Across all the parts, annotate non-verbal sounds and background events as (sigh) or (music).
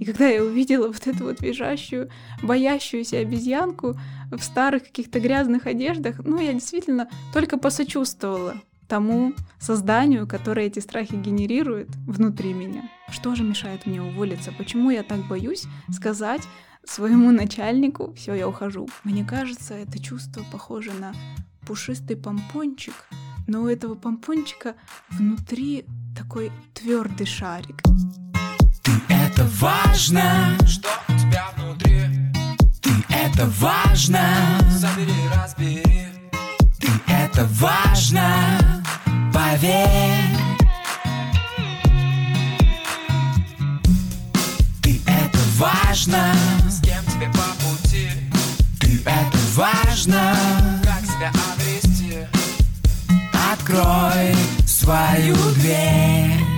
И когда я увидела вот эту вот визжащую, боящуюся обезьянку в старых каких-то грязных одеждах, ну, я действительно только посочувствовала тому созданию, которое эти страхи генерирует внутри меня. Что же мешает мне уволиться? Почему я так боюсь сказать своему начальнику, все, я ухожу? Мне кажется, это чувство похоже на пушистый помпончик, но у этого помпончика внутри такой твердый шарик. Это важно, что у тебя внутри. Ты это важно, забери, разбери. Ты это важно, поверь. Ты это важно, с кем тебе по пути. Ты это важно, как себя обрести. Открой свою дверь.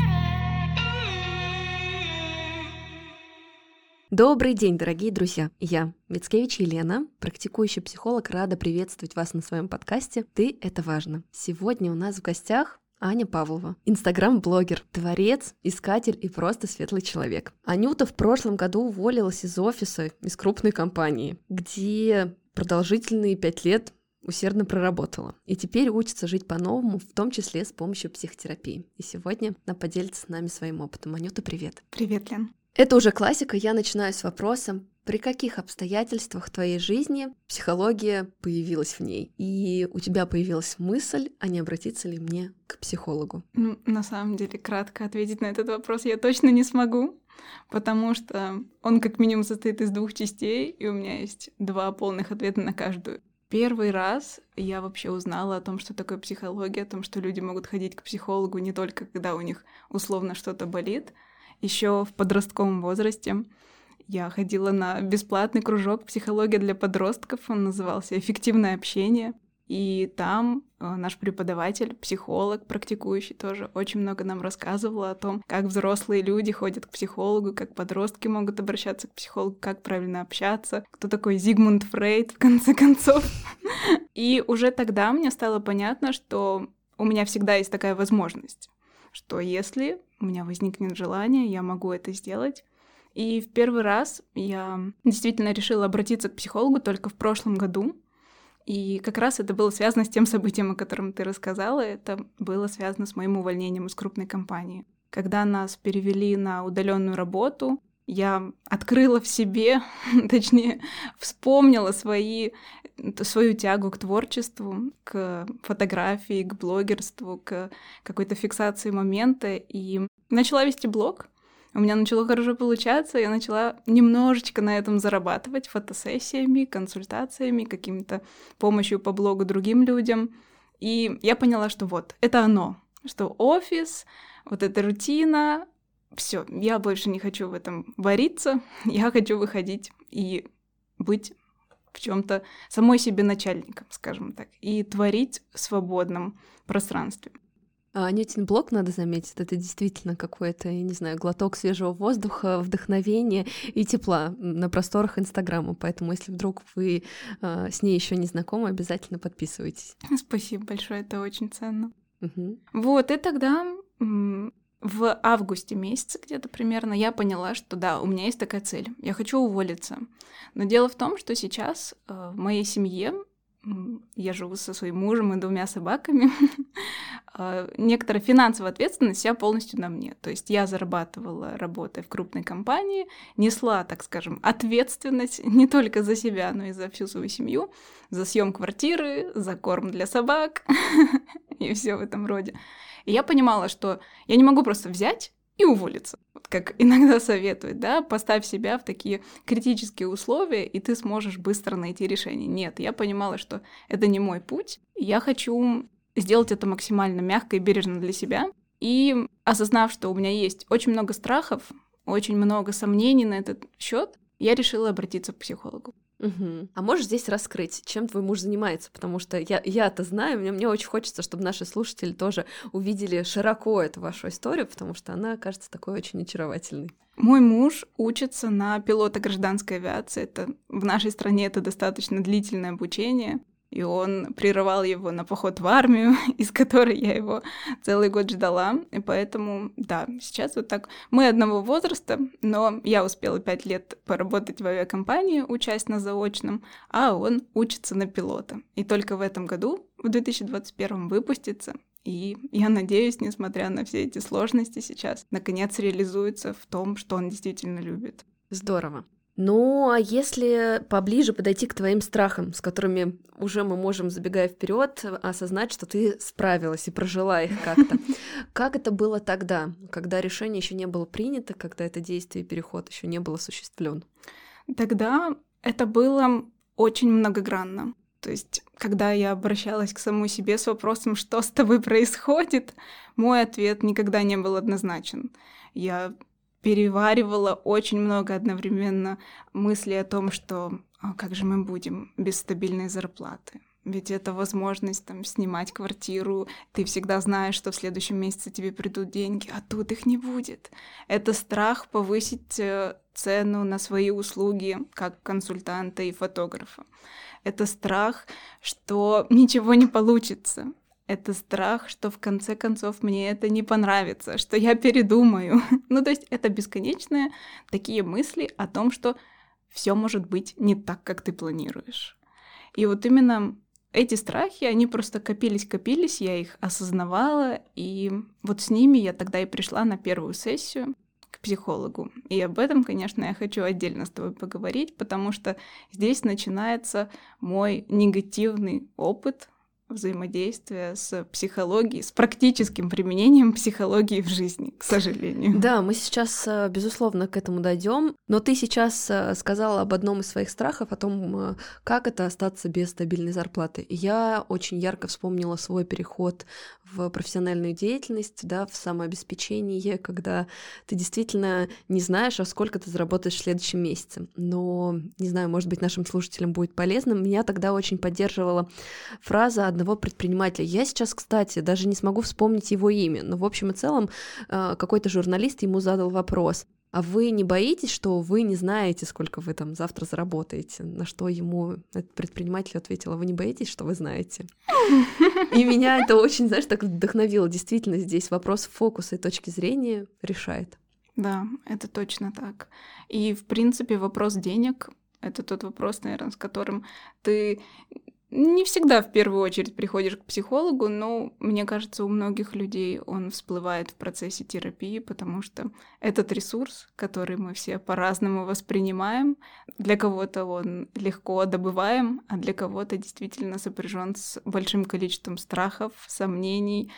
Добрый день, дорогие друзья! Я, Мицкевич Елена, практикующий психолог, рада приветствовать вас на своем подкасте «Ты — это важно». Сегодня у нас в гостях Аня Павлова, инстаграм-блогер, творец, искатель и просто светлый человек. Анюта в прошлом году уволилась из офиса, из крупной компании, где продолжительные пять лет усердно проработала. И теперь учится жить по-новому, в том числе с помощью психотерапии. И сегодня она поделится с нами своим опытом. Анюта, привет! Привет, Лен. Это уже классика. Я начинаю с вопросом, при каких обстоятельствах твоей жизни психология появилась в ней? И у тебя появилась мысль, а не обратиться ли мне к психологу? Ну, на самом деле, кратко ответить на этот вопрос я точно не смогу, потому что он как минимум состоит из двух частей, и у меня есть два полных ответа на каждую. Первый раз я вообще узнала о том, что такое психология, о том, что люди могут ходить к психологу не только когда у них условно что-то болит, еще в подростковом возрасте. Я ходила на бесплатный кружок «Психология для подростков», он назывался «Эффективное общение». И там э, наш преподаватель, психолог, практикующий тоже, очень много нам рассказывал о том, как взрослые люди ходят к психологу, как подростки могут обращаться к психологу, как правильно общаться, кто такой Зигмунд Фрейд, (laughs) в конце концов. И уже тогда мне стало понятно, что у меня всегда есть такая возможность, что если у меня возникнет желание, я могу это сделать. И в первый раз я действительно решила обратиться к психологу только в прошлом году. И как раз это было связано с тем событием, о котором ты рассказала. Это было связано с моим увольнением из крупной компании. Когда нас перевели на удаленную работу, я открыла в себе, (laughs) точнее, вспомнила свои, свою тягу к творчеству, к фотографии, к блогерству, к какой-то фиксации момента, и начала вести блог. У меня начало хорошо получаться, я начала немножечко на этом зарабатывать фотосессиями, консультациями, каким-то помощью по блогу другим людям. И я поняла, что вот, это оно, что офис, вот эта рутина, все, я больше не хочу в этом вариться, (laughs) я хочу выходить и быть в чем-то самой себе начальником, скажем так, и творить в свободном пространстве. А Анютин блог, надо заметить, это действительно какой-то, я не знаю, глоток свежего воздуха, вдохновения и тепла на просторах Инстаграма. Поэтому, если вдруг вы э, с ней еще не знакомы, обязательно подписывайтесь. Спасибо большое, это очень ценно. Угу. Вот, и тогда в августе месяце где-то примерно я поняла, что да, у меня есть такая цель. Я хочу уволиться. Но дело в том, что сейчас э, в моей семье я живу со своим мужем и двумя собаками, э, (laughs) некоторая финансовая ответственность вся полностью на мне. То есть я зарабатывала, работая в крупной компании, несла, так скажем, ответственность (laughs) не только за себя, но и за всю свою семью, за съем квартиры, за корм для собак (laughs) и все в этом роде. И я понимала, что я не могу просто взять и уволиться. Вот как (laughs) иногда советуют, да, поставь себя в такие критические условия, и ты сможешь быстро найти решение. Нет, я понимала, что это не мой путь. Я хочу сделать это максимально мягко и бережно для себя. И осознав, что у меня есть очень много страхов, очень много сомнений на этот счет, я решила обратиться к психологу. Угу. А можешь здесь раскрыть, чем твой муж занимается? Потому что я, я-то знаю, мне, мне очень хочется, чтобы наши слушатели тоже увидели широко эту вашу историю, потому что она кажется такой очень очаровательной. Мой муж учится на пилота гражданской авиации. Это в нашей стране это достаточно длительное обучение. И он прерывал его на поход в армию, (laughs) из которой я его целый год ждала. И поэтому, да, сейчас вот так. Мы одного возраста, но я успела пять лет поработать в авиакомпании, учась на заочном, а он учится на пилота. И только в этом году, в 2021, выпустится. И я надеюсь, несмотря на все эти сложности сейчас, наконец реализуется в том, что он действительно любит. Здорово. Ну, а если поближе подойти к твоим страхам, с которыми уже мы можем, забегая вперед, осознать, что ты справилась и прожила их как-то. (laughs) Как это было тогда, когда решение еще не было принято, когда это действие и переход еще не был осуществлен? Тогда это было очень многогранно. То есть, когда я обращалась к самой себе с вопросом, что с тобой происходит, мой ответ никогда не был однозначен. Я переваривала очень много одновременно мыслей о том, что а как же мы будем без стабильной зарплаты. Ведь это возможность там снимать квартиру, ты всегда знаешь, что в следующем месяце тебе придут деньги, а тут их не будет. Это страх повысить э, цену на свои услуги как консультанта и фотографа. Это страх, что ничего не получится это страх, что в конце концов мне это не понравится, что я передумаю. (laughs) ну, то есть это бесконечные такие мысли о том, что все может быть не так, как ты планируешь. И вот именно эти страхи, они просто копились-копились, я их осознавала, и вот с ними я тогда и пришла на первую сессию к психологу. И об этом, конечно, я хочу отдельно с тобой поговорить, потому что здесь начинается мой негативный опыт взаимодействия с психологией, с практическим применением психологии в жизни, к сожалению. Да, мы сейчас, э, безусловно, к этому дойдем. Но ты сейчас э, сказала об одном из своих страхов, о том, э, как это остаться без стабильной зарплаты. я очень ярко вспомнила свой переход в профессиональную деятельность, да, в самообеспечение, когда ты действительно не знаешь, а сколько ты заработаешь в следующем месяце. Но, не знаю, может быть, нашим слушателям будет полезно. Меня тогда очень поддерживала фраза одного предпринимателя. Я сейчас, кстати, даже не смогу вспомнить его имя, но в общем и целом э, какой-то журналист ему задал вопрос. А вы не боитесь, что вы не знаете, сколько вы там завтра заработаете? На что ему этот предприниматель ответил, а вы не боитесь, что вы знаете? (laughs) И меня это очень, знаешь, так вдохновило. Действительно, здесь вопрос фокуса и точки зрения решает. Да, это точно так. И, в принципе, вопрос денег — это тот вопрос, наверное, с которым ты не всегда в первую очередь приходишь к психологу, но мне кажется, у многих людей он всплывает в процессе терапии, потому что этот ресурс, который мы все по-разному воспринимаем, для кого-то он легко добываем, а для кого-то действительно сопряжен с большим количеством страхов, сомнений,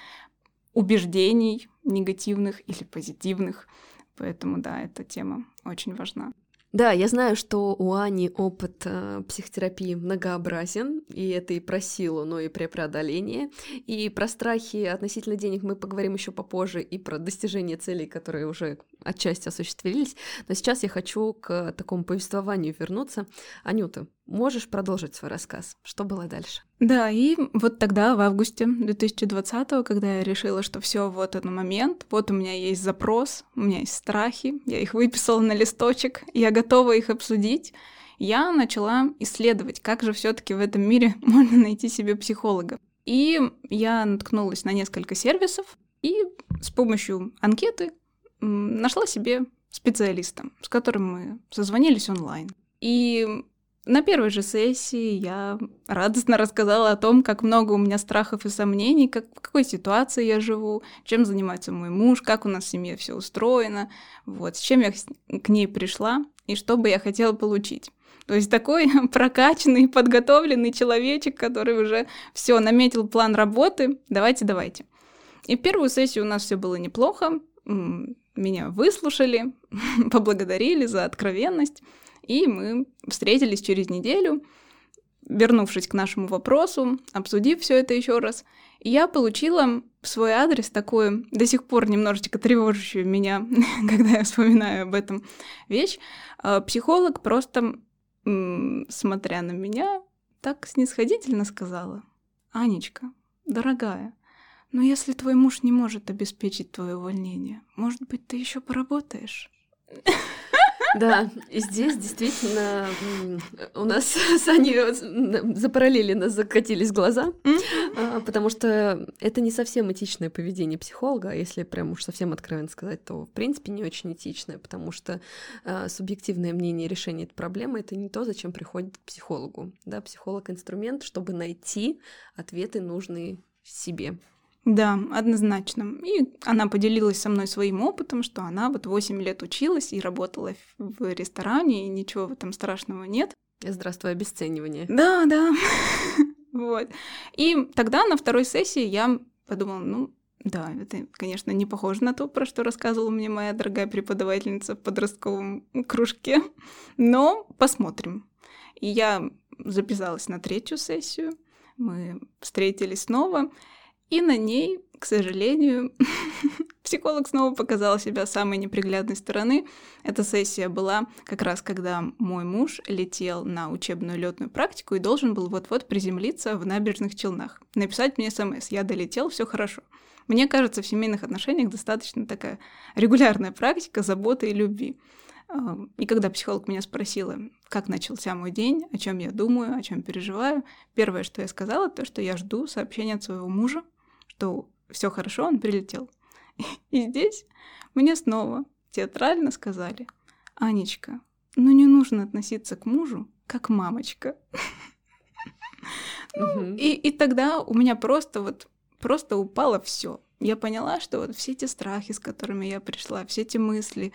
убеждений негативных или позитивных. Поэтому да, эта тема очень важна. Да, я знаю, что у Ани опыт э, психотерапии многообразен, и это и про силу, но и про преодоление. И про страхи относительно денег мы поговорим еще попозже, и про достижение целей, которые уже отчасти осуществились. Но сейчас я хочу к такому повествованию вернуться. Анюта, можешь продолжить свой рассказ? Что было дальше? Да, и вот тогда, в августе 2020, когда я решила, что все, вот этот момент, вот у меня есть запрос, у меня есть страхи, я их выписала на листочек, я готова их обсудить, я начала исследовать, как же все-таки в этом мире (laughs) можно найти себе психолога. И я наткнулась на несколько сервисов, и с помощью анкеты нашла себе специалиста, с которым мы созвонились онлайн. И на первой же сессии я радостно рассказала о том, как много у меня страхов и сомнений, как, в какой ситуации я живу, чем занимается мой муж, как у нас в семье все устроено, вот, с чем я к ней пришла и что бы я хотела получить. То есть такой (laughs) прокачанный, подготовленный человечек, который уже все наметил план работы. Давайте, давайте. И в первую сессию у нас все было неплохо меня выслушали, (laughs) поблагодарили за откровенность, и мы встретились через неделю, вернувшись к нашему вопросу, обсудив все это еще раз. И я получила в свой адрес такую до сих пор немножечко тревожащую меня, (laughs) когда я вспоминаю об этом вещь. А, психолог просто, смотря на меня, так снисходительно сказала. «Анечка, дорогая, но если твой муж не может обеспечить твое увольнение, может быть, ты еще поработаешь? (laughs) Да, и здесь действительно у нас с Аней запараллеленно закатились глаза, а, потому что это не совсем этичное поведение психолога, а если прям уж совсем откровенно сказать, то в принципе не очень этичное, потому что а, субъективное мнение и решение этой проблемы — это не то, зачем приходит к психологу. Да, психолог — инструмент, чтобы найти ответы, нужные себе. Да, однозначно. И она поделилась со мной своим опытом, что она вот 8 лет училась и работала в ресторане, и ничего в этом страшного нет. Здравствуй, обесценивание. Да, да. (laughs) Вот. И тогда на второй сессии я подумала, ну, да, это, конечно, не похоже на то, про что рассказывала мне моя дорогая преподавательница в подростковом кружке, но посмотрим. И я записалась на третью сессию, мы встретились снова, и на ней, к сожалению, (laughs) психолог снова показал себя самой неприглядной стороны. Эта сессия была как раз когда мой муж летел на учебную летную практику и должен был вот-вот приземлиться в набережных Челнах. Написать мне смс «Я долетел, все хорошо». Мне кажется, в семейных отношениях достаточно такая регулярная практика заботы и любви. А, И когда психолог меня спросила, как начался мой день, о чем я думаю, о чем переживаю, первое, что я сказала, то, что я жду сообщения от своего мужа, что все хорошо, он прилетел. (laughs) И здесь мне снова театрально сказали, Анечка, ну не нужно относиться к мужу как мамочка. (laughs) Мгм. И, и тогда у меня просто вот просто упало все. Я поняла, что вот все эти страхи, с которыми я пришла, все эти мысли,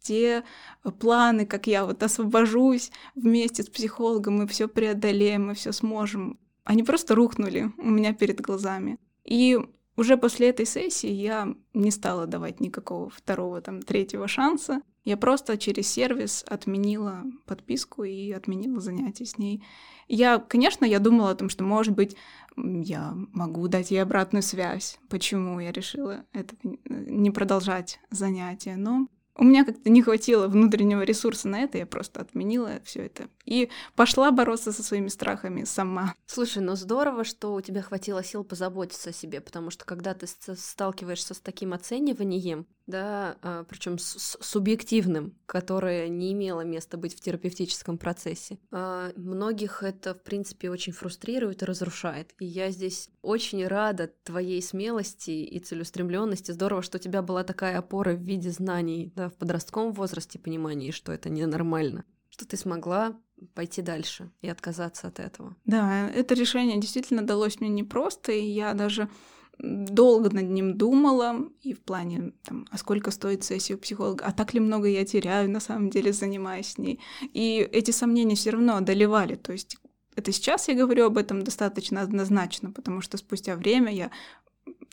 те э, планы, как я вот освобожусь вместе с психологом, мы все преодолеем, мы все сможем, они просто рухнули у меня перед глазами. И уже после этой сессии я не стала давать никакого второго, там, третьего шанса. Я просто через сервис отменила подписку и отменила занятия с ней. Я, конечно, я думала о том, что, может быть, я могу дать ей обратную связь, почему я решила это не продолжать занятия, но у меня как-то не хватило внутреннего ресурса на это, я просто отменила все это и пошла бороться со своими страхами сама. Слушай, ну здорово, что у тебя хватило сил позаботиться о себе, потому что когда ты сталкиваешься с таким оцениванием, да, причем субъективным, которое не имело места быть в терапевтическом процессе, а, многих это, в принципе, очень фрустрирует и разрушает. И я здесь очень рада твоей смелости и целеустремленности. Здорово, что у тебя была такая опора в виде знаний да, в подростковом возрасте, понимании, что это ненормально, что ты смогла пойти дальше и отказаться от этого. Да, это решение действительно далось мне непросто, и я даже долго над ним думала, и в плане, там, а сколько стоит сессия у психолога, а так ли много я теряю, на самом деле, занимаясь с ней. И эти сомнения все равно одолевали, то есть это сейчас я говорю об этом достаточно однозначно, потому что спустя время я,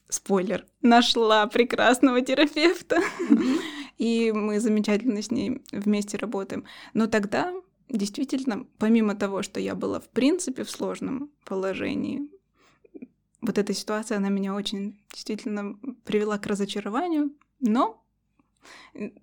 спойлер, нашла прекрасного терапевта, и мы замечательно с ней вместе работаем. Но тогда действительно, помимо того, что я была в принципе в сложном положении, вот эта ситуация, она меня очень действительно привела к разочарованию, но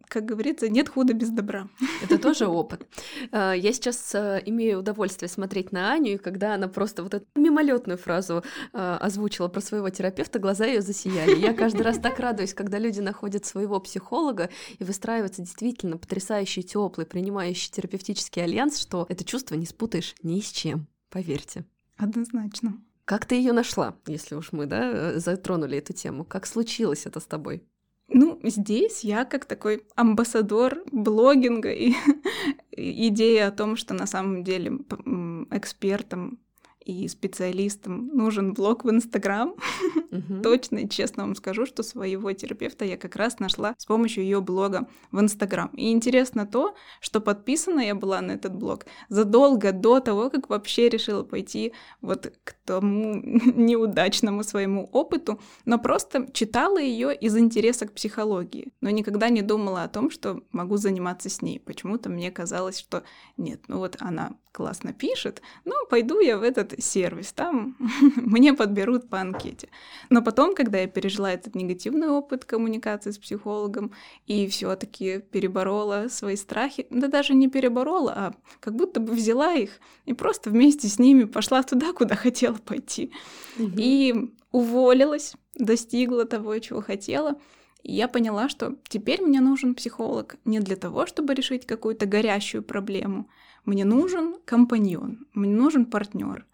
как говорится, нет худа без добра. Это тоже (laughs) опыт. А, Я сейчас а, имею удовольствие смотреть на Аню, и когда она просто вот эту мимолетную фразу а, озвучила про своего терапевта, глаза ее засияли. Я каждый раз так радуюсь, когда люди находят своего психолога и выстраивается действительно потрясающий, теплый, принимающий терапевтический альянс, что это чувство не спутаешь ни с чем, поверьте. Однозначно. Как ты ее нашла, если уж мы да, э, затронули эту тему? Как случилось это с тобой? Ну, здесь я как такой амбассадор блогинга и (laughs) идея о том, что на самом деле п- м, экспертам и специалистам нужен блог в Инстаграм. (laughs) Мгм. Точно и честно вам скажу, что своего терапевта я как раз нашла с помощью ее блога в Инстаграм. И интересно то, что подписана я была на этот блог задолго до того, как вообще решила пойти вот к тому (laughs) неудачному своему опыту, но просто читала ее из интереса к психологии, но никогда не думала о том, что могу заниматься с ней. Почему-то мне казалось, что нет, ну вот она классно пишет, ну пойду я в этот сервис, там (laughs) мне подберут по анкете. Но потом, когда я пережила этот негативный опыт коммуникации с психологом и все-таки переборола свои страхи, да даже не переборола, а как будто бы взяла их и просто вместе с ними пошла туда, куда хотела пойти. И уволилась, достигла того, чего хотела. И я поняла, что теперь мне нужен психолог не для того, чтобы решить какую-то горящую проблему. Мне нужен компаньон, мне нужен партнер.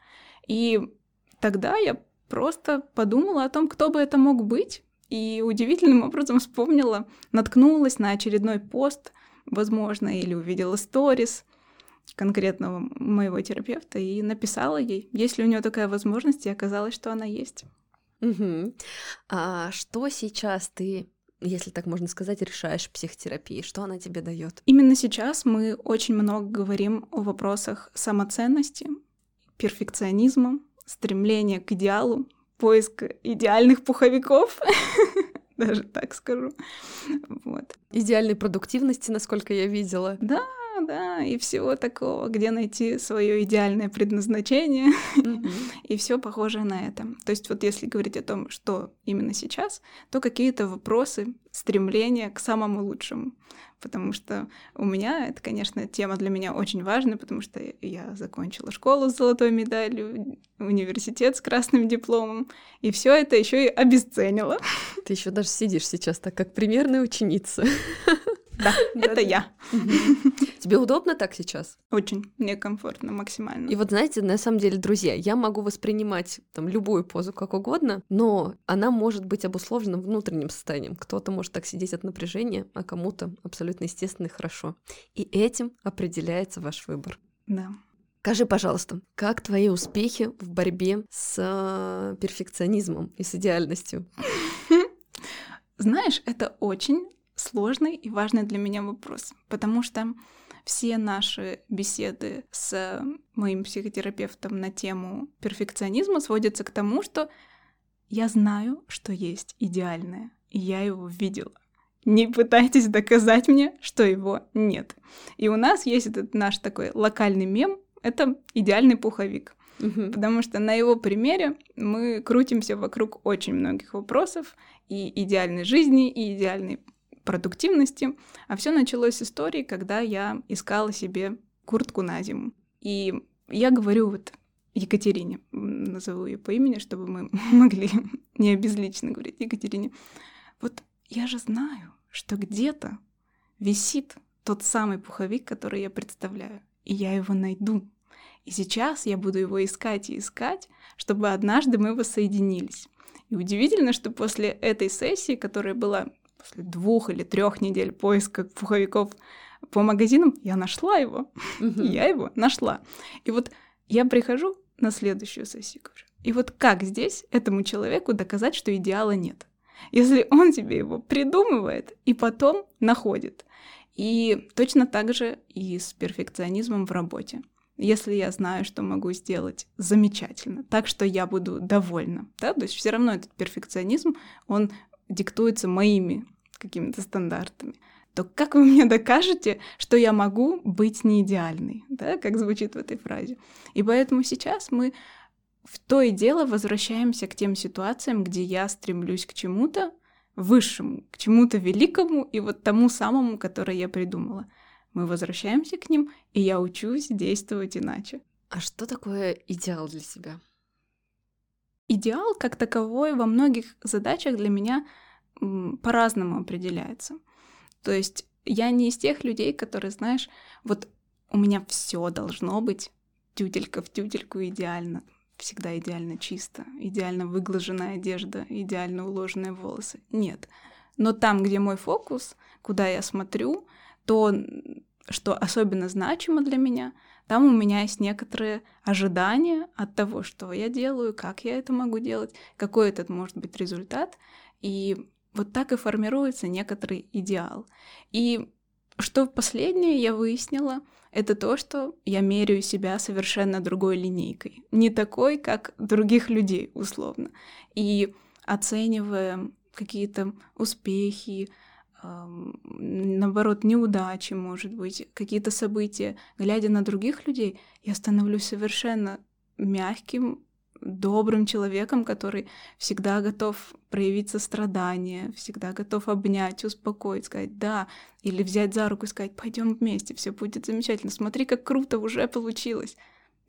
И тогда я просто подумала о том, кто бы это мог быть, и удивительным образом вспомнила, наткнулась на очередной пост, возможно, или увидела сторис конкретного моего терапевта и написала ей, есть ли у нее такая возможность, и оказалось, что она есть. Угу. А что сейчас ты если так можно сказать, решаешь психотерапии? Что она тебе дает? Именно сейчас мы очень много говорим о вопросах самоценности, перфекционизма, стремления к идеалу, поиск идеальных пуховиков, (laughs) даже так скажу. Вот. Идеальной продуктивности, насколько я видела. Да, да, и всего такого, где найти свое идеальное предназначение, (laughs) и все похоже на это. То есть вот если говорить о том, что именно сейчас, то какие-то вопросы, стремления к самому лучшему. Потому что у меня, это, конечно, тема для меня очень важная, потому что я закончила школу с золотой медалью, университет с красным дипломом, и все это еще и обесценила. Ты еще даже сидишь сейчас так, как примерная ученица. (laughs) Да, (laughs) это я. Тебе удобно так сейчас? Очень. Мне комфортно максимально. И вот знаете, на самом деле, друзья, я могу воспринимать там любую позу как угодно, но она может быть обусловлена внутренним состоянием. Кто-то может так сидеть от напряжения, а кому-то абсолютно естественно и хорошо. И этим определяется ваш выбор. Да. Скажи, пожалуйста, как твои успехи в борьбе с э, перфекционизмом и с идеальностью? (laughs) Знаешь, это очень сложный и важный для меня вопрос, потому что все наши беседы с моим психотерапевтом на тему перфекционизма сводятся к тому, что я знаю, что есть идеальное, и я его видела. Не пытайтесь доказать мне, что его нет. И у нас есть этот наш такой локальный мем, это идеальный пуховик. Угу. Потому что на его примере мы крутимся вокруг очень многих вопросов и идеальной жизни, и идеальной продуктивности. А все началось с истории, когда я искала себе куртку на зиму. И я говорю вот Екатерине, назову ее по имени, чтобы мы (laughs) могли не обезлично говорить Екатерине. Вот я же знаю, что где-то висит тот самый пуховик, который я представляю, и я его найду. И сейчас я буду его искать и искать, чтобы однажды мы воссоединились. И удивительно, что после этой сессии, которая была после двух или трех недель поиска пуховиков по магазинам, я нашла его. я его нашла. И вот я прихожу на следующую сессию, говорю, и вот как здесь этому человеку доказать, что идеала нет? Если он себе его придумывает и потом находит. И точно так же и с перфекционизмом в работе. Если я знаю, что могу сделать замечательно, так что я буду довольна, да, то есть все равно этот перфекционизм, он диктуется моими какими-то стандартами, то как вы мне докажете, что я могу быть не идеальной, да, как звучит в этой фразе. И поэтому сейчас мы в то и дело возвращаемся к тем ситуациям, где я стремлюсь к чему-то высшему, к чему-то великому и вот тому самому, которое я придумала. Мы возвращаемся к ним, и я учусь действовать иначе. А что такое идеал для себя? Идеал как таковой во многих задачах для меня по-разному определяется. То есть я не из тех людей, которые, знаешь, вот у меня все должно быть тютелька в тютельку идеально, всегда идеально чисто, идеально выглаженная одежда, идеально уложенные волосы. Нет. Но там, где мой фокус, куда я смотрю, то, что особенно значимо для меня, там у меня есть некоторые ожидания от того, что я делаю, как я это могу делать, какой этот может быть результат. И вот так и формируется некоторый идеал. И что последнее я выяснила, это то, что я меряю себя совершенно другой линейкой. Не такой, как других людей, условно. И оценивая какие-то успехи, наоборот, неудачи, может быть, какие-то события, глядя на других людей, я становлюсь совершенно мягким, добрым человеком, который всегда готов проявить сострадание, всегда готов обнять, успокоить, сказать «да», или взять за руку и сказать «пойдем вместе, все будет замечательно, смотри, как круто уже получилось».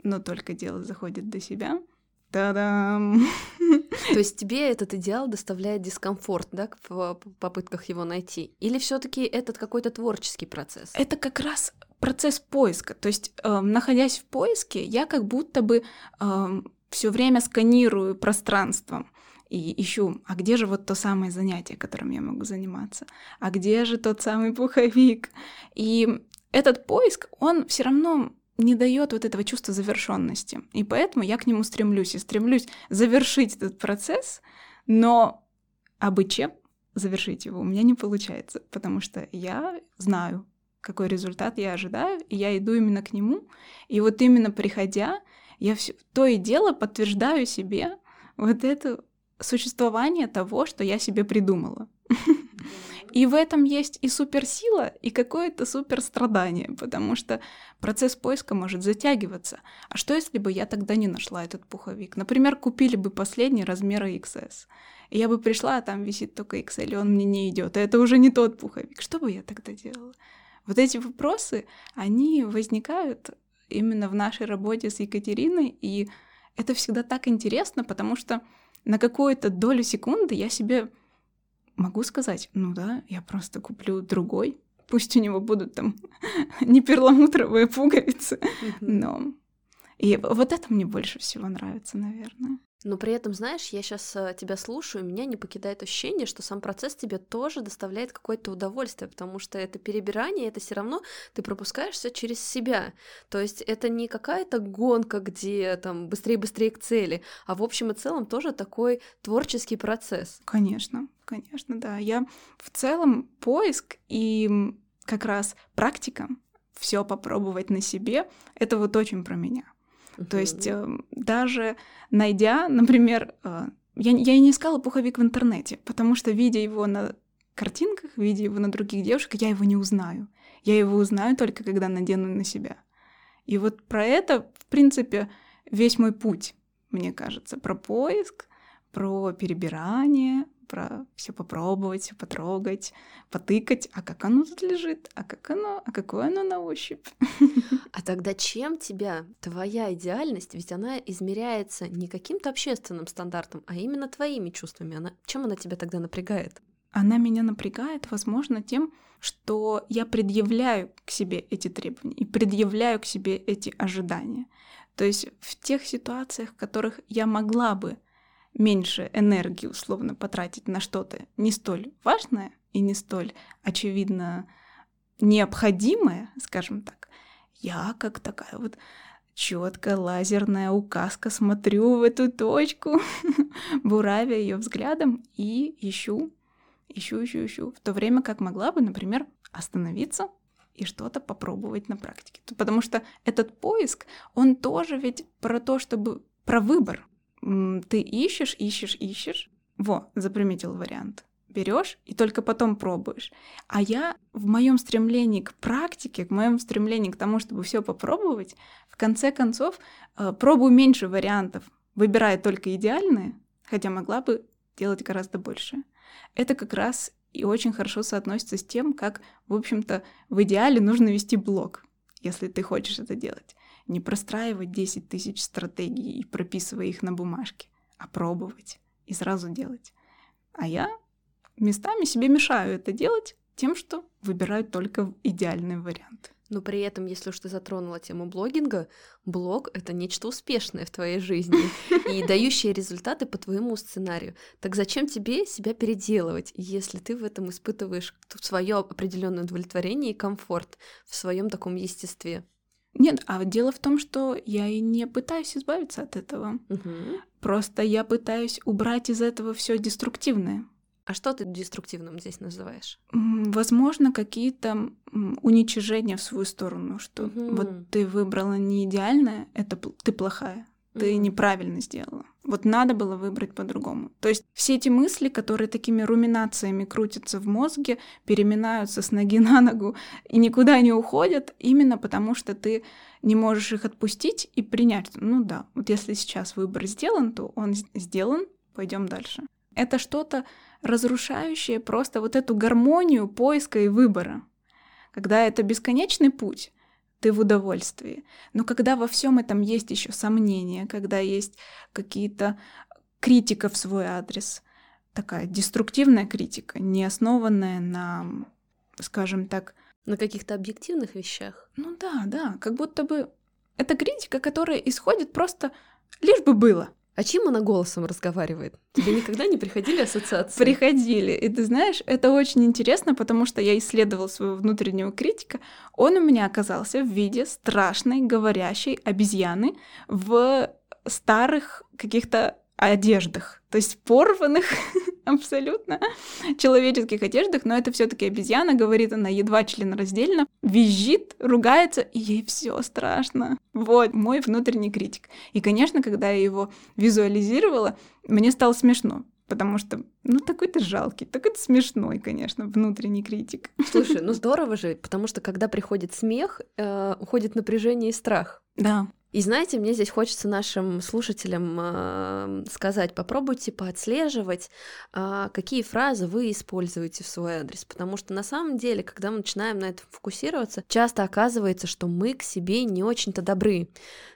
Но только дело заходит до себя, Та-дам! (laughs) То есть тебе этот идеал доставляет дискомфорт, да, в попытках его найти? Или все таки этот какой-то творческий процесс? Это как раз процесс поиска. То есть, э, находясь в поиске, я как будто бы э, все время сканирую пространство и ищу, а где же вот то самое занятие, которым я могу заниматься, а где же тот самый пуховик. И этот поиск, он все равно не дает вот этого чувства завершенности. И поэтому я к нему стремлюсь и стремлюсь завершить этот процесс, но абы чем завершить его у меня не получается, потому что я знаю, какой результат я ожидаю, и я иду именно к нему. И вот именно приходя, я все то и дело подтверждаю себе вот это существование того, что я себе придумала. И в этом есть и суперсила, и какое-то суперстрадание, потому что процесс поиска может затягиваться. А что если бы я тогда не нашла этот пуховик? Например, купили бы последний размера XS. И я бы пришла, а там висит только XL, и он мне не идет. И это уже не тот пуховик. Что бы я тогда делала? Вот эти вопросы, они возникают именно в нашей работе с Екатериной, и это всегда так интересно, потому что на какую-то долю секунды я себе могу сказать, ну да, я просто куплю другой, пусть у него будут там (laughs) не перламутровые пуговицы, но... И вот это мне больше всего нравится, наверное. Но при этом, знаешь, я сейчас э, тебя слушаю, и меня не покидает ощущение, что сам процесс тебе тоже доставляет какое-то удовольствие, потому что это перебирание, это все равно ты пропускаешь все через себя. То есть это не какая-то гонка, где там быстрее-быстрее к цели, а в общем и целом тоже такой творческий процесс. Конечно, конечно, да. Я в целом поиск и как раз практика, все попробовать на себе, это вот очень про меня. То есть э, даже найдя, например, э, я, я и не искала пуховик в интернете, потому что, видя его на картинках, видя его на других девушках, я его не узнаю. Я его узнаю только когда надену на себя. И вот про это, в принципе, весь мой путь, мне кажется, про поиск, про перебирание, про все попробовать, все потрогать, потыкать, а как оно тут лежит, а как оно, а какое оно на ощупь. (laughs) А тогда чем тебя твоя идеальность, ведь она измеряется не каким-то общественным стандартом, а именно твоими чувствами, она, чем она тебя тогда напрягает? Она меня напрягает, возможно, тем, что я предъявляю к себе эти требования и предъявляю к себе эти ожидания. То есть в тех ситуациях, в которых я могла бы меньше энергии условно потратить на что-то не столь важное и не столь очевидно необходимое, скажем так, я как такая вот четкая лазерная указка смотрю в эту точку, (laughs) буравя ее взглядом и ищу, ищу, ищу, ищу. В то время как могла бы, например, остановиться и что-то попробовать на практике. Потому что этот поиск, он тоже ведь про то, чтобы про выбор ты ищешь, ищешь, ищешь. Во, заприметил вариант. Берешь и только потом пробуешь. А я в моем стремлении к практике, в моем стремлении к тому, чтобы все попробовать, в конце концов э, пробую меньше вариантов, выбирая только идеальные, хотя могла бы делать гораздо больше. Это как раз и очень хорошо соотносится с тем, как, в общем-то, в идеале нужно вести блог, если ты хочешь это делать не простраивать 10 тысяч стратегий и прописывая их на бумажке, а пробовать и сразу делать. А я местами себе мешаю это делать тем, что выбираю только идеальный вариант. Но при этом, если уж ты затронула тему блогинга, блог — это нечто успешное в твоей жизни и (laughs) дающее результаты по твоему сценарию. Так зачем тебе себя переделывать, если ты в этом испытываешь свое определенное удовлетворение и комфорт в своем таком естестве? Нет, а дело в том, что я и не пытаюсь избавиться от этого. Угу. Просто я пытаюсь убрать из этого все деструктивное. А что ты деструктивным здесь называешь? Возможно, какие-то уничижения в свою сторону, что угу. вот ты выбрала не идеальное, это ты плохая, ты угу. неправильно сделала. Вот надо было выбрать по-другому. То есть все эти мысли, которые такими руминациями крутятся в мозге, переминаются с ноги (laughs) на ногу и никуда не уходят, именно потому что ты не можешь их отпустить и принять. Ну да, вот если сейчас выбор сделан, то он сделан, пойдем дальше. Это что-то разрушающее просто вот эту гармонию поиска и выбора. Когда это бесконечный путь, ты в удовольствии. Но когда во всем этом есть еще сомнения, когда есть какие-то критика в свой адрес, такая деструктивная критика, не основанная на, скажем так, На каких-то объективных вещах. ну да, да, как будто бы это критика, которая исходит просто лишь бы было. А чем она голосом разговаривает? Тебе никогда не приходили ассоциации? Приходили. И ты знаешь, это очень интересно, потому что я исследовала своего внутреннего критика. Он у меня оказался в виде страшной говорящей обезьяны в старых каких-то одеждах, то есть порванных абсолютно (laughs) человеческих одеждах, но это все-таки обезьяна, говорит она едва членораздельно, визжит, ругается, и ей все страшно. Вот мой внутренний критик. И, конечно, когда я его визуализировала, мне стало смешно, потому что, ну, такой ты жалкий, такой ты смешной, конечно, внутренний критик. (laughs) Слушай, ну здорово же, потому что когда приходит смех, э, уходит напряжение и страх. Да, И знаете, мне здесь хочется нашим слушателям э, сказать, попробуйте поотслеживать, а, какие фразы вы используете в свой адрес, потому что на самом деле, когда мы начинаем на этом фокусироваться, часто оказывается, что мы к себе не очень-то добры.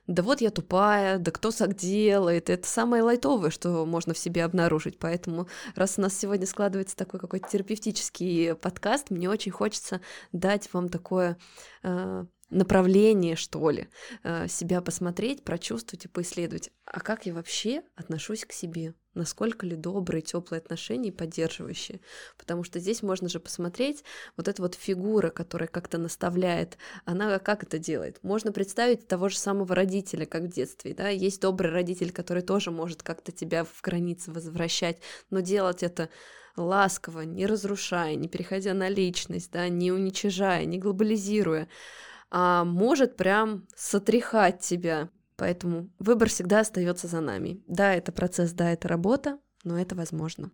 Да вот я тупая, да кто так делает, это самое лайтовое, что можно в себе обнаружить, поэтому раз у нас сегодня складывается такой какой-то терапевтический подкаст, мне очень хочется дать вам такое э, направление, что ли, э, себя посмотреть, прочувствовать и поисследовать. А как я вообще отношусь к себе? Насколько ли добрые, теплые отношения и поддерживающие? Потому что здесь можно же посмотреть вот эта вот фигура, которая как-то наставляет, она как это делает? Можно представить того же самого родителя, как в детстве, да? Есть добрый родитель, который тоже может как-то тебя в границы возвращать, но делать это ласково, не разрушая, не переходя на личность, да, не уничижая, не глобализируя, а может прям сотряхать тебя. Поэтому выбор всегда остается за нами. Да, это процесс, да, это работа, но это возможно.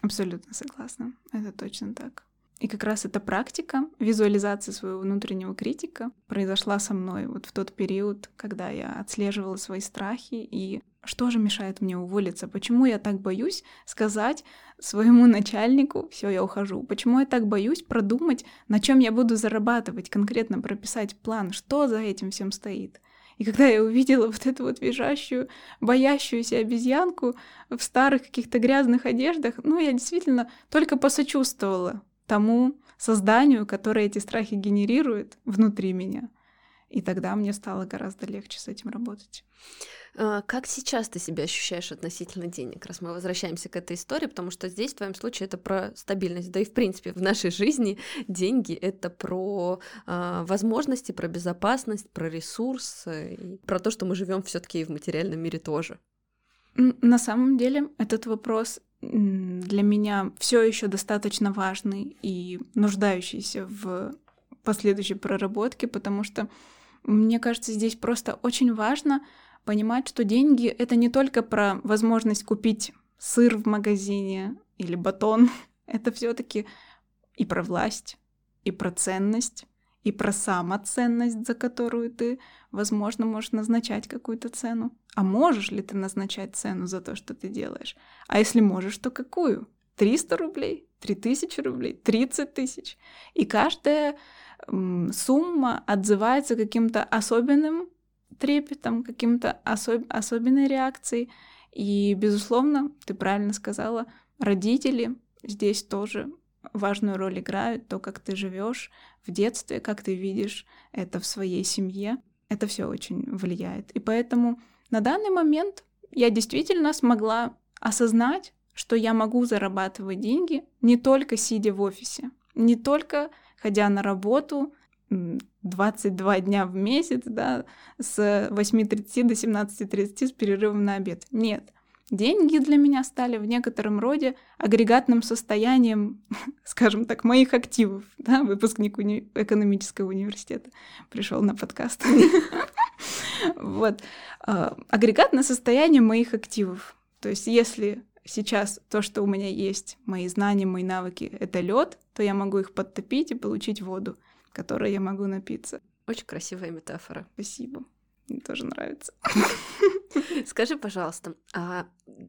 абсолютно согласна. Это точно так. И как раз эта практика визуализации своего внутреннего критика произошла со мной вот в тот период, когда я отслеживала свои страхи и что же мешает мне уволиться? Почему я так боюсь сказать своему начальнику, все, я ухожу? Почему я так боюсь продумать, на чем я буду зарабатывать, конкретно прописать план, что за этим всем стоит? И когда я увидела вот эту вот визжащую, боящуюся обезьянку в старых каких-то грязных одеждах, ну, я действительно только посочувствовала тому созданию, которое эти страхи генерирует внутри меня. И тогда мне стало гораздо легче с этим работать. А, Как сейчас ты себя ощущаешь относительно денег, раз мы возвращаемся к этой истории, потому что здесь в твоем случае это про стабильность, да и в принципе в нашей жизни деньги это про а, возможности, про безопасность, про ресурсы, и про то, что мы живем все-таки и в материальном мире тоже. На самом деле этот вопрос для меня все еще достаточно важный и нуждающийся в последующей проработке, потому что мне кажется, здесь просто очень важно понимать, что деньги это не только про возможность купить сыр в магазине или батон, (laughs) это все-таки и про власть, и про ценность, и про самоценность, за которую ты, возможно, можешь назначать какую-то цену. А можешь ли ты назначать цену за то, что ты делаешь? А если можешь, то какую? 300 рублей? 3000 рублей? 30 тысяч? И каждая сумма отзывается каким-то особенным трепетом, каким-то особ- особенной реакцией. И, безусловно, ты правильно сказала, родители здесь тоже важную роль играют, то, как ты живешь в детстве, как ты видишь это в своей семье. Это все очень влияет. И поэтому на данный момент я действительно смогла осознать, что я могу зарабатывать деньги не только сидя в офисе, не только ходя на работу м, 22 дня в месяц, да, с 8.30 до 17.30 с перерывом на обед. Нет. Деньги для меня стали в некотором роде агрегатным состоянием, (laughs) скажем так, моих активов. Да? Выпускник уни- экономического университета пришел на подкаст. (laughs) Вот. А, Агрегатное состояние моих активов. То есть если сейчас то, что у меня есть, мои знания, мои навыки, это лед, то я могу их подтопить и получить воду, которой я могу напиться. Очень красивая метафора. Спасибо. Мне тоже нравится. (laughs) (laughs) Скажи, пожалуйста, а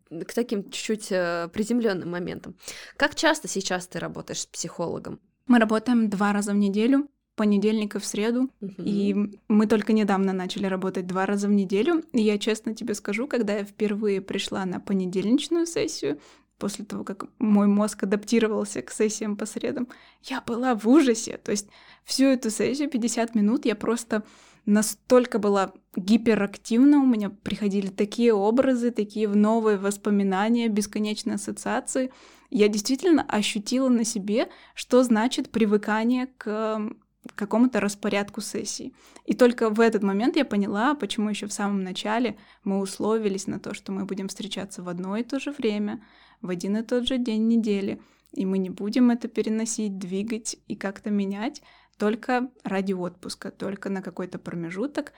к таким чуть-чуть приземленным моментам, как часто сейчас ты работаешь с психологом? Мы работаем два раза в неделю. понедельник и в среду. И мы только недавно начали работать два раза в неделю. И я честно тебе скажу, когда я впервые пришла на понедельничную сессию, после того, как мой мозг адаптировался к сессиям по средам, я была в ужасе. То есть всю эту сессию, 50 минут, я просто настолько была гиперактивна, у меня приходили такие образы, такие новые воспоминания, бесконечные ассоциации. Я действительно ощутила на себе, что значит привыкание к какому-то распорядку сессий. И только в этот момент я поняла, почему еще в самом начале мы условились на то, что мы будем встречаться в одно и то же время, в один и тот же день недели, и мы не будем это переносить, двигать и как-то менять только ради отпуска, только на какой-то промежуток.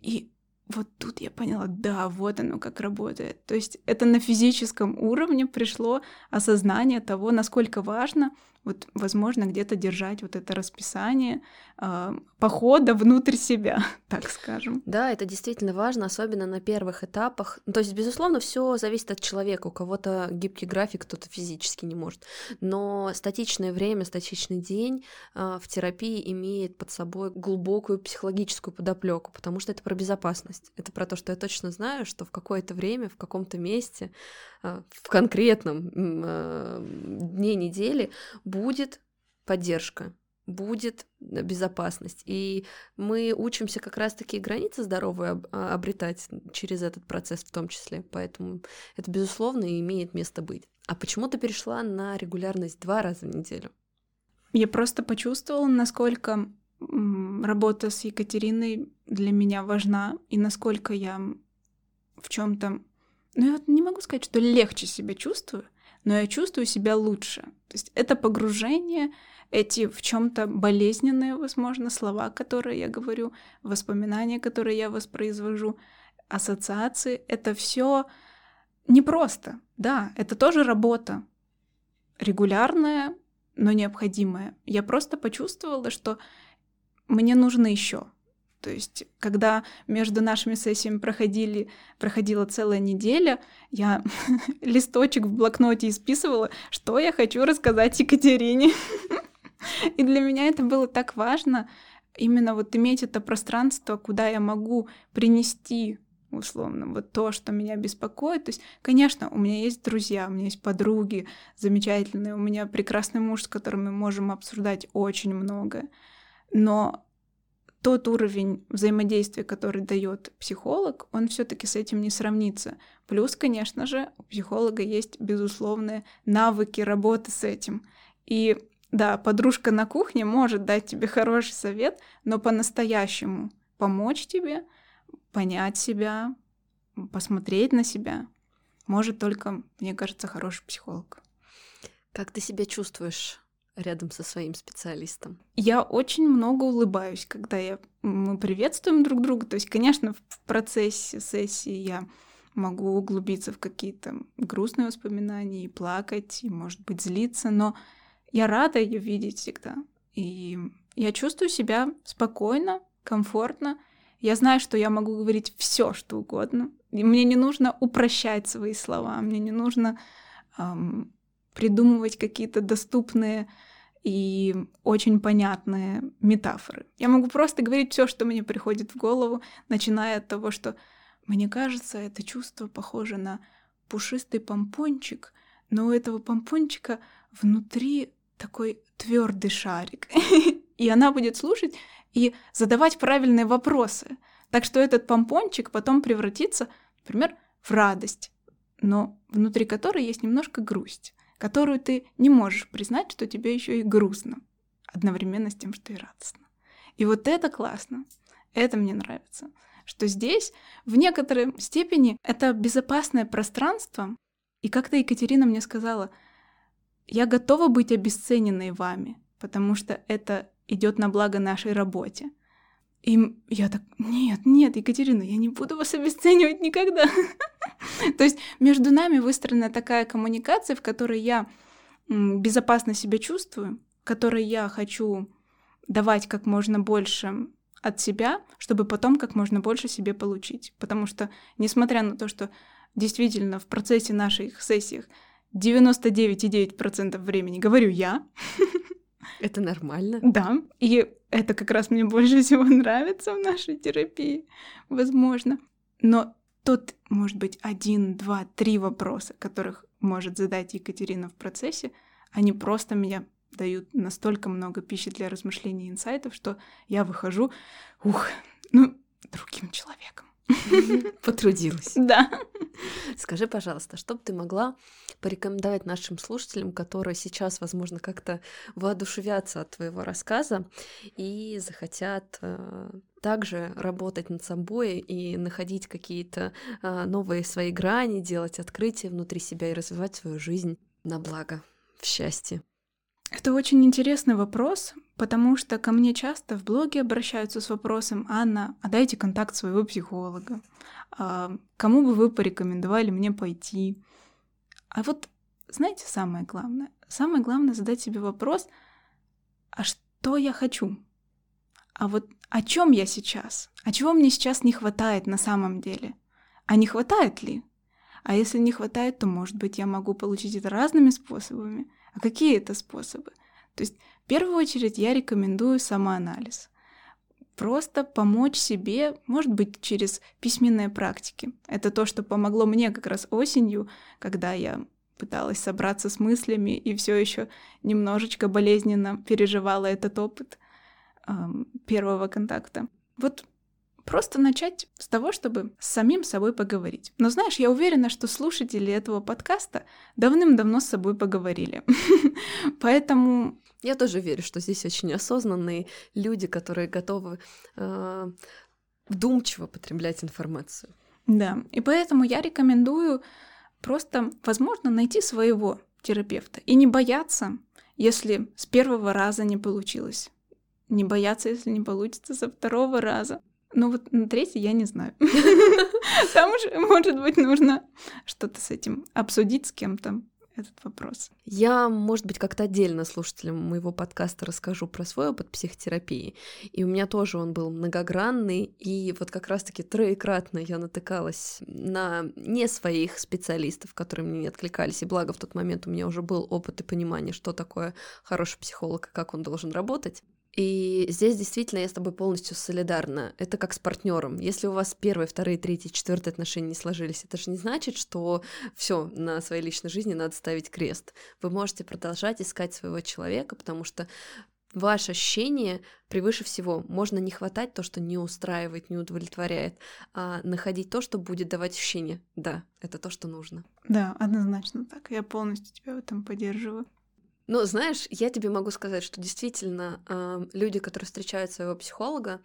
И вот тут я поняла, да, вот оно как работает. То есть это на физическом уровне пришло осознание того, насколько важно вот, возможно, где-то держать вот это расписание э, похода внутрь себя, (laughs) так скажем. Да, это действительно важно, особенно на первых этапах. Ну, то есть, безусловно, все зависит от человека. У кого-то гибкий график, кто-то физически не может. Но статичное время, статичный день э, в терапии имеет под собой глубокую психологическую подоплеку, потому что это про безопасность. Это про то, что я точно знаю, что в какое-то время, в каком-то месте, в конкретном э, дне недели будет поддержка, будет безопасность. И мы учимся как раз такие границы здоровые а, обретать через этот процесс в том числе. Поэтому это, безусловно, имеет место быть. А почему ты перешла на регулярность два раза в неделю? Я просто почувствовала, насколько работа с Екатериной для меня важна и насколько я в чем-то, ну я не могу сказать, что легче себя чувствую, но я чувствую себя лучше. То есть это погружение, эти в чем-то болезненные, возможно, слова, которые я говорю, воспоминания, которые я воспроизвожу, ассоциации, это все непросто. Да, это тоже работа. Регулярная, но необходимая. Я просто почувствовала, что мне нужно еще. То есть, когда между нашими сессиями проходили, проходила целая неделя, я (laughs) листочек в блокноте исписывала, что я хочу рассказать Екатерине. (laughs) И для меня это было так важно, именно вот иметь это пространство, куда я могу принести условно, вот то, что меня беспокоит. То есть, конечно, у меня есть друзья, у меня есть подруги замечательные, у меня прекрасный муж, с которым мы можем обсуждать очень многое. Но тот уровень взаимодействия, который дает психолог, он все-таки с этим не сравнится. Плюс, конечно же, у психолога есть безусловные навыки работы с этим. И да, подружка на кухне может дать тебе хороший совет, но по-настоящему помочь тебе понять себя, посмотреть на себя может только, мне кажется, хороший психолог. Как ты себя чувствуешь рядом со своим специалистом? Я очень много улыбаюсь, когда я, мы приветствуем друг друга. То есть, конечно, в процессе сессии я могу углубиться в какие-то грустные воспоминания и плакать, и, может быть, злиться, но я рада ее видеть всегда. И я чувствую себя спокойно, комфортно. Я знаю, что я могу говорить все, что угодно. И мне не нужно упрощать свои слова, мне не нужно эм, придумывать какие-то доступные и очень понятные метафоры. Я могу просто говорить все, что мне приходит в голову, начиная от того, что мне кажется, это чувство похоже на пушистый помпончик, но у этого помпончика внутри такой твердый шарик. (laughs) И она будет слушать и задавать правильные вопросы. Так что этот помпончик потом превратится, например, в радость, но внутри которой есть немножко грусть которую ты не можешь признать, что тебе еще и грустно, одновременно с тем, что и радостно. И вот это классно, это мне нравится, что здесь в некоторой степени это безопасное пространство, и как-то Екатерина мне сказала, я готова быть обесцененной вами, потому что это идет на благо нашей работе. И я так, нет, нет, Екатерина, я не буду вас обесценивать никогда. (laughs) То есть между нами выстроена такая коммуникация, в которой я безопасно себя чувствую, которой я хочу давать как можно больше от себя, чтобы потом как можно больше себе получить. Потому что, несмотря на то, что действительно в процессе наших сессиях 99,9% времени говорю я, (laughs) Это нормально. Да, и это как раз мне больше всего нравится в нашей терапии, возможно. Но тот, может быть, один, два, три вопроса, которых может задать Екатерина в процессе, они просто меня дают настолько много пищи для размышлений и инсайтов, что я выхожу, ух, ну, другим человеком. (laughs) Потрудилась. Да. (laughs) Скажи, пожалуйста, что бы ты могла порекомендовать нашим слушателям, которые сейчас, возможно, как-то воодушевятся от твоего рассказа и захотят э, также работать над собой и находить какие-то э, новые свои грани, делать открытия внутри себя и развивать свою жизнь на благо, в счастье? Это очень интересный вопрос, потому что ко мне часто в блоге обращаются с вопросом «Анна, а дайте контакт своего психолога. А кому бы вы порекомендовали мне пойти?» А вот знаете самое главное? Самое главное задать себе вопрос «А что я хочу?» А вот о чем я сейчас? А чего мне сейчас не хватает на самом деле? А не хватает ли? А если не хватает, то, может быть, я могу получить это разными способами – а какие это способы? То есть, в первую очередь, я рекомендую самоанализ. Просто помочь себе, может быть, через письменные практики. Это то, что помогло мне как раз осенью, когда я пыталась собраться с мыслями и все еще немножечко болезненно переживала этот опыт эм, первого контакта. Вот Просто начать с того, чтобы с самим собой поговорить. Но знаешь, я уверена, что слушатели этого подкаста давным-давно с собой поговорили. (laughs) Поэтому... Я тоже верю, что здесь очень осознанные люди, которые готовы э, вдумчиво потреблять информацию. Да, и поэтому я рекомендую просто, возможно, найти своего терапевта и не бояться, если с первого раза не получилось. Не бояться, если не получится со второго раза. Ну вот на третий я не знаю. (laughs) Там уже, может быть, нужно что-то с этим обсудить с кем-то этот вопрос. Я, может быть, как-то отдельно слушателям моего подкаста расскажу про свой опыт психотерапии. И у меня тоже он был многогранный, и вот как раз-таки троекратно я натыкалась на не своих специалистов, которые мне не откликались, и благо в тот момент у меня уже был опыт и понимание, что такое хороший психолог и как он должен работать. И здесь действительно я с тобой полностью солидарна. Это как с партнером. Если у вас первые, вторые, третьи, четвертые отношения не сложились, это же не значит, что все на своей личной жизни надо ставить крест. Вы можете продолжать искать своего человека, потому что ваше ощущение превыше всего. Можно не хватать то, что не устраивает, не удовлетворяет, а находить то, что будет давать ощущение. Да, это то, что нужно. Да, однозначно так. Я полностью тебя в этом поддерживаю. Но знаешь, я тебе могу сказать, что действительно люди, которые встречают своего психолога,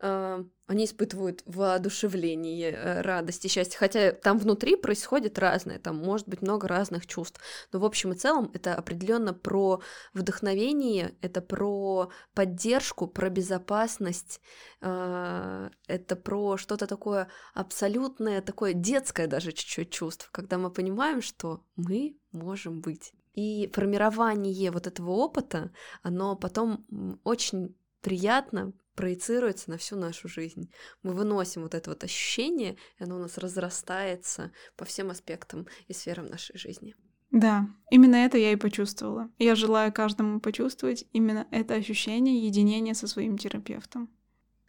э, они испытывают воодушевление, э, радость и счастье. Хотя там внутри происходит разное, там может быть много разных чувств. Но в общем и целом это определенно про вдохновение, это про поддержку, про безопасность, э, это про что-то такое абсолютное, такое детское даже чуть-чуть чувство, когда мы понимаем, что мы можем быть. И формирование вот этого опыта, оно потом очень приятно проецируется на всю нашу жизнь. Мы выносим вот это вот ощущение, и оно у нас разрастается по всем аспектам и сферам нашей жизни. Да, именно это я и почувствовала. Я желаю каждому почувствовать именно это ощущение единения со своим терапевтом.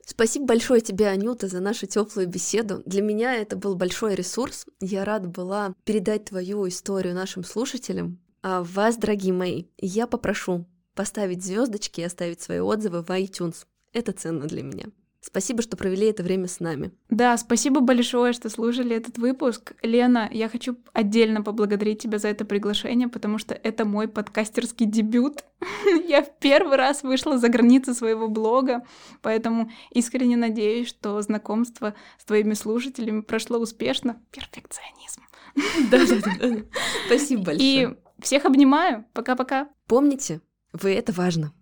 Спасибо большое тебе, Анюта, за нашу теплую беседу. Для меня это был большой ресурс. Я рада была передать твою историю нашим слушателям, а вас, дорогие мои, я попрошу поставить звездочки и оставить свои отзывы в iTunes. Это ценно для меня. Спасибо, что провели это время с нами. Да, спасибо большое, что слушали этот выпуск. Лена, я хочу отдельно поблагодарить тебя за это приглашение, потому что это мой подкастерский дебют. (laughs) я в первый раз вышла за границы своего блога, поэтому искренне надеюсь, что знакомство с твоими слушателями прошло успешно. Перфекционизм. Да-да-да. Спасибо большое. И всех обнимаю. Пока-пока. Помните, вы это важно.